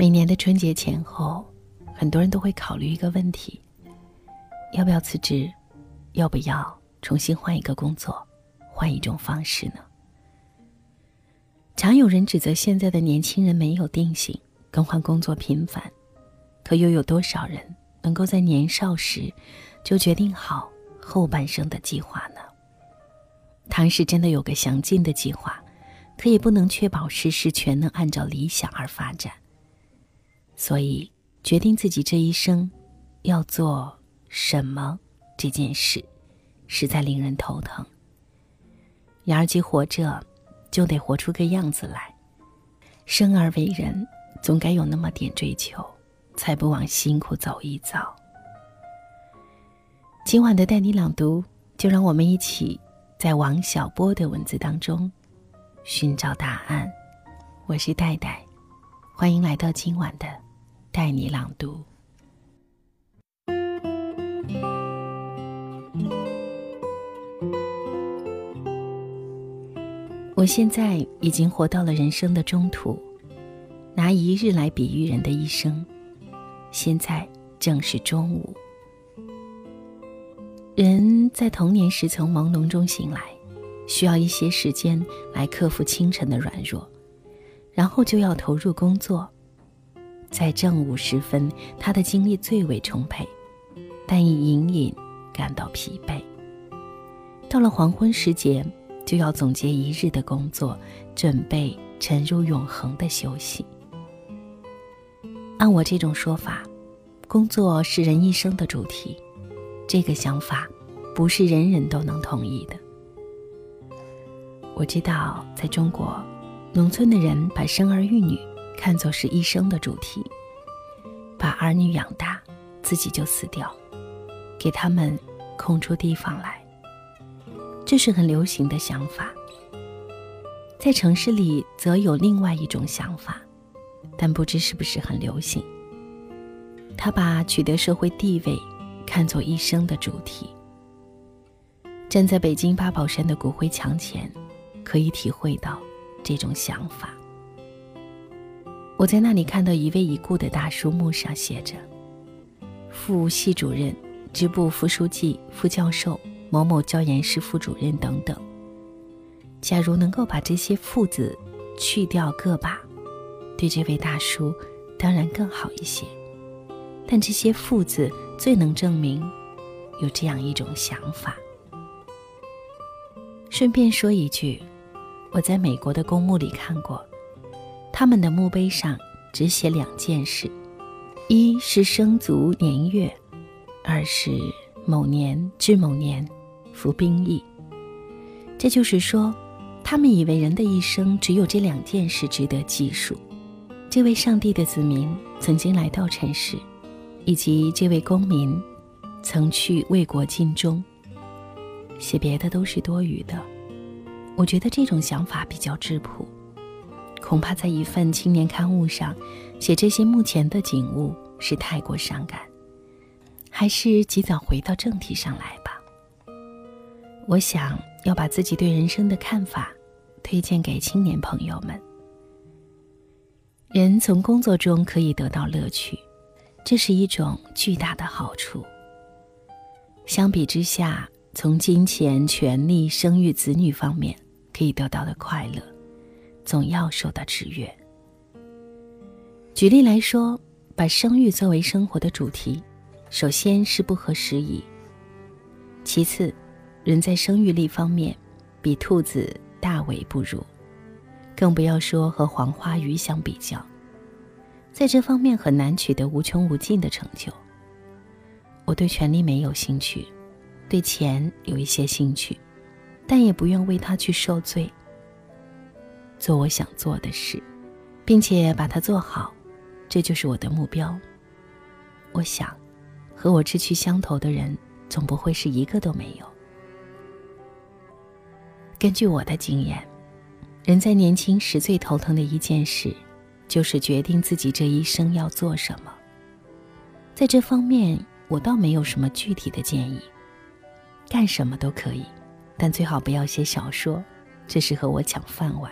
每年的春节前后，很多人都会考虑一个问题：要不要辞职？要不要重新换一个工作，换一种方式呢？常有人指责现在的年轻人没有定性，更换工作频繁，可又有多少人能够在年少时就决定好后半生的计划呢？倘使真的有个详尽的计划，可也不能确保事事全能按照理想而发展。所以，决定自己这一生要做什么这件事，实在令人头疼。然而，既活着，就得活出个样子来。生而为人，总该有那么点追求，才不枉辛苦走一遭。今晚的带你朗读，就让我们一起。在王小波的文字当中寻找答案。我是戴戴，欢迎来到今晚的带你朗读。我现在已经活到了人生的中途，拿一日来比喻人的一生，现在正是中午。人在童年时从朦胧中醒来，需要一些时间来克服清晨的软弱，然后就要投入工作。在正午时分，他的精力最为充沛，但已隐隐感到疲惫。到了黄昏时节，就要总结一日的工作，准备沉入永恒的休息。按我这种说法，工作是人一生的主题。这个想法不是人人都能同意的。我知道，在中国，农村的人把生儿育女看作是一生的主题，把儿女养大，自己就死掉，给他们空出地方来。这是很流行的想法。在城市里，则有另外一种想法，但不知是不是很流行。他把取得社会地位。看作一生的主题。站在北京八宝山的骨灰墙前，可以体会到这种想法。我在那里看到一位已故的大叔，墓上写着“副系主任、支部副书记、副教授、某某教研室副主任等等。假如能够把这些‘副’字去掉个把，对这位大叔当然更好一些。但这些‘副’字。最能证明有这样一种想法。顺便说一句，我在美国的公墓里看过，他们的墓碑上只写两件事：一是生卒年月，二是某年至某年服兵役。这就是说，他们以为人的一生只有这两件事值得记述。这位上帝的子民曾经来到尘世。以及这位公民曾去为国尽忠，写别的都是多余的。我觉得这种想法比较质朴，恐怕在一份青年刊物上写这些目前的景物是太过伤感，还是及早回到正题上来吧。我想要把自己对人生的看法推荐给青年朋友们。人从工作中可以得到乐趣。这是一种巨大的好处。相比之下，从金钱、权力、生育子女方面可以得到的快乐，总要受到制约。举例来说，把生育作为生活的主题，首先是不合时宜。其次，人在生育力方面比兔子大为不如，更不要说和黄花鱼相比较。在这方面很难取得无穷无尽的成就。我对权力没有兴趣，对钱有一些兴趣，但也不愿为他去受罪。做我想做的事，并且把它做好，这就是我的目标。我想，和我志趣相投的人，总不会是一个都没有。根据我的经验，人在年轻时最头疼的一件事。就是决定自己这一生要做什么。在这方面，我倒没有什么具体的建议。干什么都可以，但最好不要写小说，这是和我抢饭碗。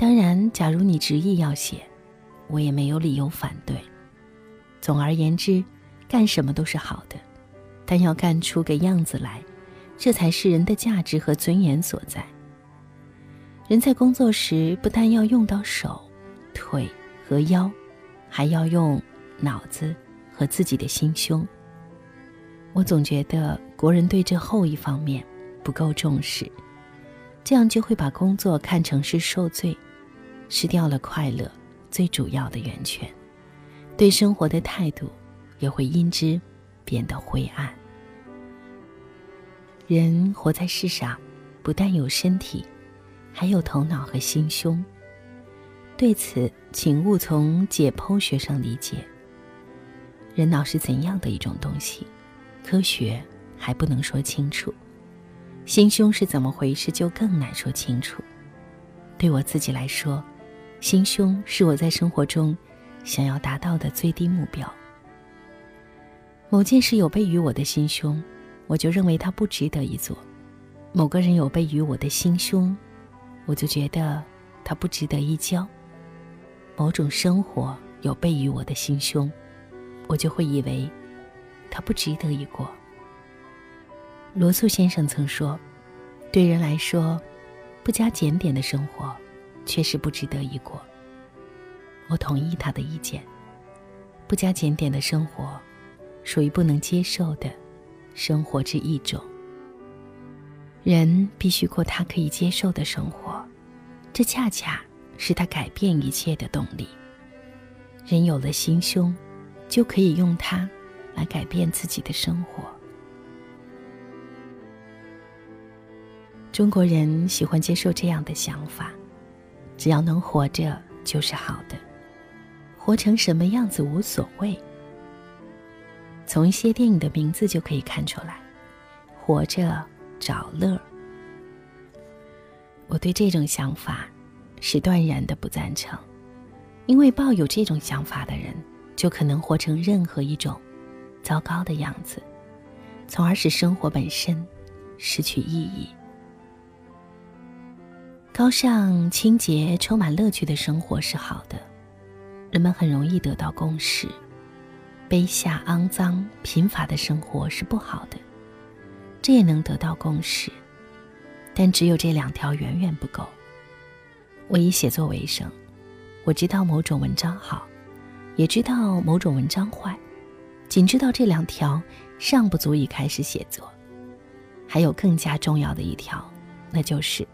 当然，假如你执意要写，我也没有理由反对。总而言之，干什么都是好的，但要干出个样子来，这才是人的价值和尊严所在。人在工作时，不但要用到手、腿和腰，还要用脑子和自己的心胸。我总觉得国人对这后一方面不够重视，这样就会把工作看成是受罪，失掉了快乐最主要的源泉，对生活的态度也会因之变得灰暗。人活在世上，不但有身体。还有头脑和心胸。对此，请勿从解剖学上理解。人脑是怎样的一种东西，科学还不能说清楚。心胸是怎么回事，就更难说清楚。对我自己来说，心胸是我在生活中想要达到的最低目标。某件事有悖于我的心胸，我就认为它不值得一做；某个人有悖于我的心胸。我就觉得他不值得一交。某种生活有悖于我的心胸，我就会以为他不值得一过。罗素先生曾说：“对人来说，不加检点的生活确实不值得一过。”我同意他的意见。不加检点的生活，属于不能接受的生活之一种。人必须过他可以接受的生活，这恰恰是他改变一切的动力。人有了心胸，就可以用它来改变自己的生活。中国人喜欢接受这样的想法：只要能活着就是好的，活成什么样子无所谓。从一些电影的名字就可以看出来，活着。找乐，我对这种想法是断然的不赞成，因为抱有这种想法的人，就可能活成任何一种糟糕的样子，从而使生活本身失去意义。高尚、清洁、充满乐趣的生活是好的，人们很容易得到共识；卑下、肮脏、贫乏的生活是不好的。这也能得到共识，但只有这两条远远不够。我以写作为生，我知道某种文章好，也知道某种文章坏，仅知道这两条尚不足以开始写作。还有更加重要的一条，那就是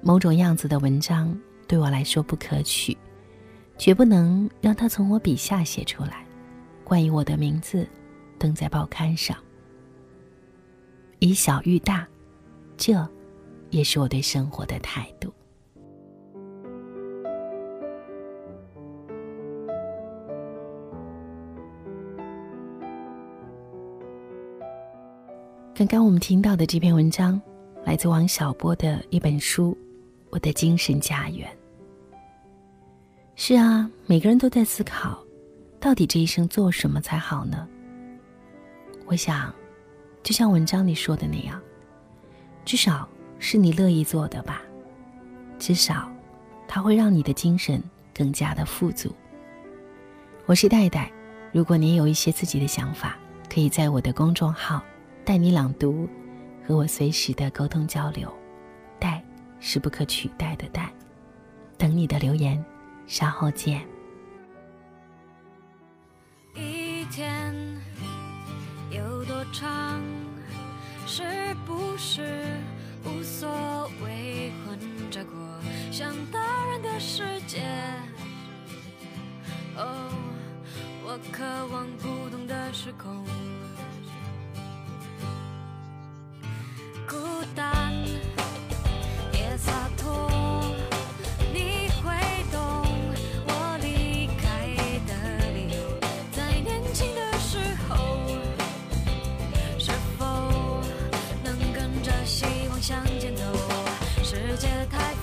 某种样子的文章对我来说不可取，绝不能让他从我笔下写出来，关于我的名字登在报刊上。以小喻大，这也是我对生活的态度。刚刚我们听到的这篇文章，来自王小波的一本书《我的精神家园》。是啊，每个人都在思考，到底这一生做什么才好呢？我想。就像文章里说的那样，至少是你乐意做的吧。至少，它会让你的精神更加的富足。我是戴戴，如果你有一些自己的想法，可以在我的公众号“带你朗读”和我随时的沟通交流。是不可取代的戴，等你的留言，稍后见。一天有多长？是不是无所谓？混着过像大人的世界。哦，我渴望不同的时空。風